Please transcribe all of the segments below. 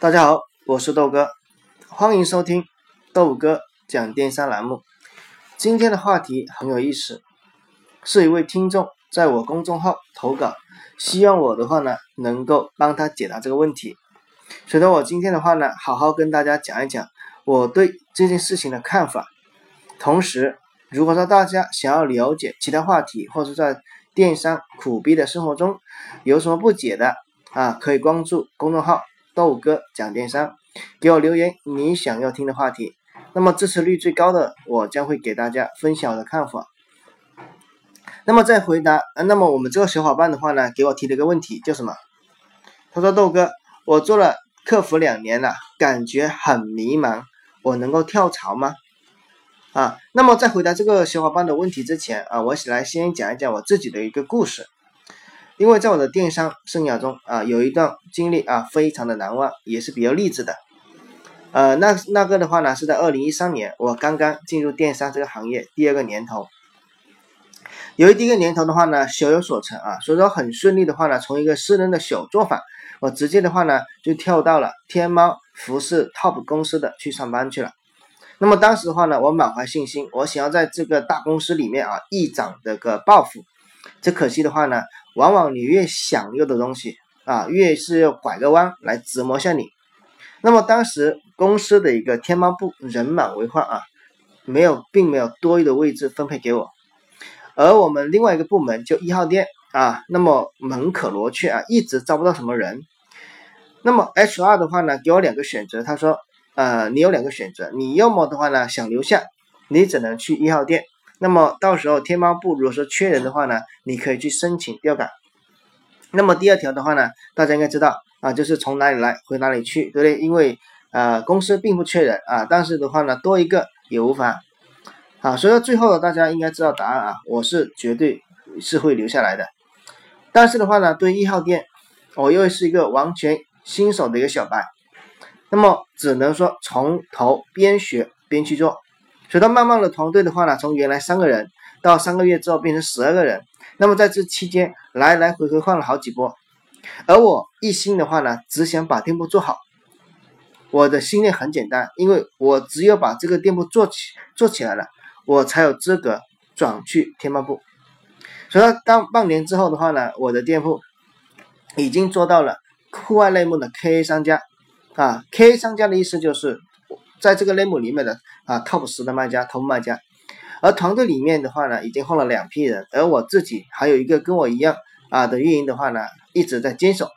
大家好，我是豆哥，欢迎收听豆哥讲电商栏目。今天的话题很有意思，是一位听众在我公众号投稿，希望我的话呢能够帮他解答这个问题。所以说我今天的话呢，好好跟大家讲一讲我对这件事情的看法。同时，如果说大家想要了解其他话题，或者在电商苦逼的生活中有什么不解的啊，可以关注公众号。豆哥讲电商，给我留言你想要听的话题。那么支持率最高的，我将会给大家分享我的看法。那么再回答，那么我们这个小伙伴的话呢，给我提了一个问题，叫什么？他说豆哥，我做了客服两年了，感觉很迷茫，我能够跳槽吗？啊，那么在回答这个小伙伴的问题之前啊，我来先讲一讲我自己的一个故事。因为在我的电商生涯中啊，有一段经历啊，非常的难忘，也是比较励志的。呃，那那个的话呢，是在二零一三年，我刚刚进入电商这个行业第二个年头。由于第一个年头的话呢，小有所成啊，所以说很顺利的话呢，从一个私人的小作坊，我直接的话呢，就跳到了天猫服饰 top 公司的去上班去了。那么当时的话呢，我满怀信心，我想要在这个大公司里面啊，一展这个抱负。这可惜的话呢。往往你越想要的东西啊，越是要拐个弯来折磨下你。那么当时公司的一个天猫部人满为患啊，没有，并没有多余的位置分配给我。而我们另外一个部门就一号店啊，那么门可罗雀啊，一直招不到什么人。那么 HR 的话呢，给我两个选择，他说，呃，你有两个选择，你要么的话呢想留下，你只能去一号店。那么到时候天猫部如果说缺人的话呢，你可以去申请调岗。那么第二条的话呢，大家应该知道啊，就是从哪里来回哪里去，对不对？因为呃公司并不缺人啊，但是的话呢多一个也无妨。啊，所以说最后大家应该知道答案啊，我是绝对是会留下来的。但是的话呢，对一号店，我又是一个完全新手的一个小白，那么只能说从头边学边去做。随着慢慢的团队的话呢，从原来三个人到三个月之后变成十二个人，那么在这期间来来回回换了好几波，而我一心的话呢，只想把店铺做好。我的心念很简单，因为我只有把这个店铺做起做起来了，我才有资格转去天猫部。所以说，当半年之后的话呢，我的店铺已经做到了户外类目的 KA 商家啊，KA 商家的意思就是。在这个类目里面的啊 top 十的卖家、，Top 卖家，而团队里面的话呢，已经换了两批人，而我自己还有一个跟我一样啊的运营的话呢，一直在坚守。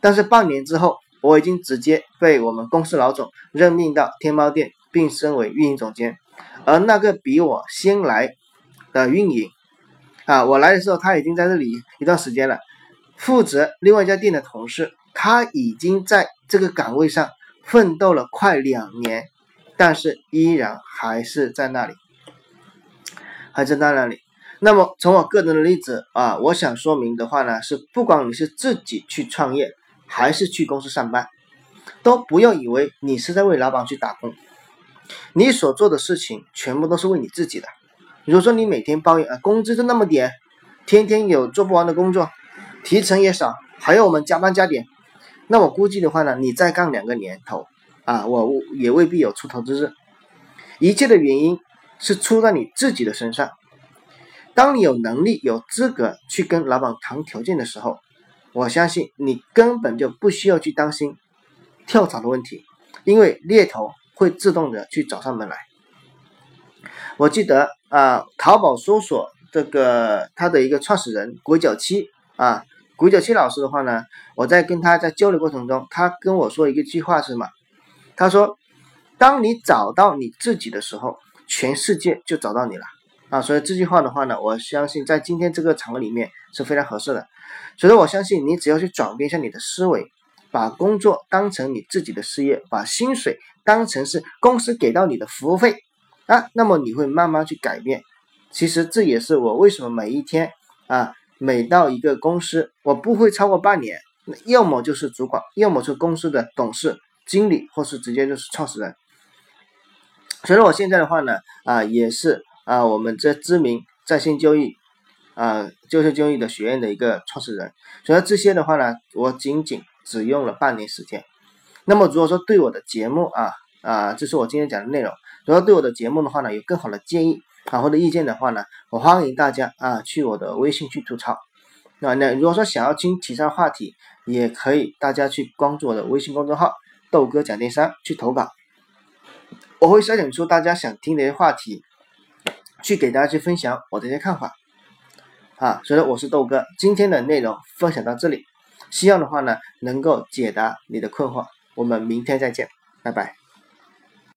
但是半年之后，我已经直接被我们公司老总任命到天猫店，并升为运营总监。而那个比我先来的运营啊，我来的时候他已经在这里一段时间了，负责另外一家店的同事，他已经在这个岗位上。奋斗了快两年，但是依然还是在那里，还是在那里。那么从我个人的例子啊，我想说明的话呢，是不管你是自己去创业，还是去公司上班，都不要以为你是在为老板去打工。你所做的事情全部都是为你自己的。如果说你每天抱怨啊，工资就那么点，天天有做不完的工作，提成也少，还要我们加班加点。那我估计的话呢，你再干两个年头啊，我也未必有出头之日。一切的原因是出在你自己的身上。当你有能力、有资格去跟老板谈条件的时候，我相信你根本就不需要去担心跳槽的问题，因为猎头会自动的去找上门来。我记得啊，淘宝搜索这个它的一个创始人鬼脚七啊。鬼脚七老师的话呢，我在跟他在交流过程中，他跟我说一个句话是什么？他说：“当你找到你自己的时候，全世界就找到你了。”啊，所以这句话的话呢，我相信在今天这个场合里面是非常合适的。所以我相信你只要去转变一下你的思维，把工作当成你自己的事业，把薪水当成是公司给到你的服务费啊，那么你会慢慢去改变。其实这也是我为什么每一天啊。每到一个公司，我不会超过半年，要么就是主管，要么是公司的董事、经理，或是直接就是创始人。所以，我现在的话呢，啊，也是啊，我们这知名在线交易啊，就线交易的学院的一个创始人。所以这些的话呢，我仅仅只用了半年时间。那么如果说对我的节目啊啊，这是我今天讲的内容。如果对我的节目的话呢，有更好的建议啊或者意见的话呢，我欢迎大家啊去我的微信去吐槽。那那如果说想要听其他话题，也可以大家去关注我的微信公众号“豆哥讲电商”去投稿，我会筛选出大家想听的一些话题，去给大家去分享我的一些看法。啊，所以说我是豆哥，今天的内容分享到这里，希望的话呢能够解答你的困惑，我们明天再见，拜拜。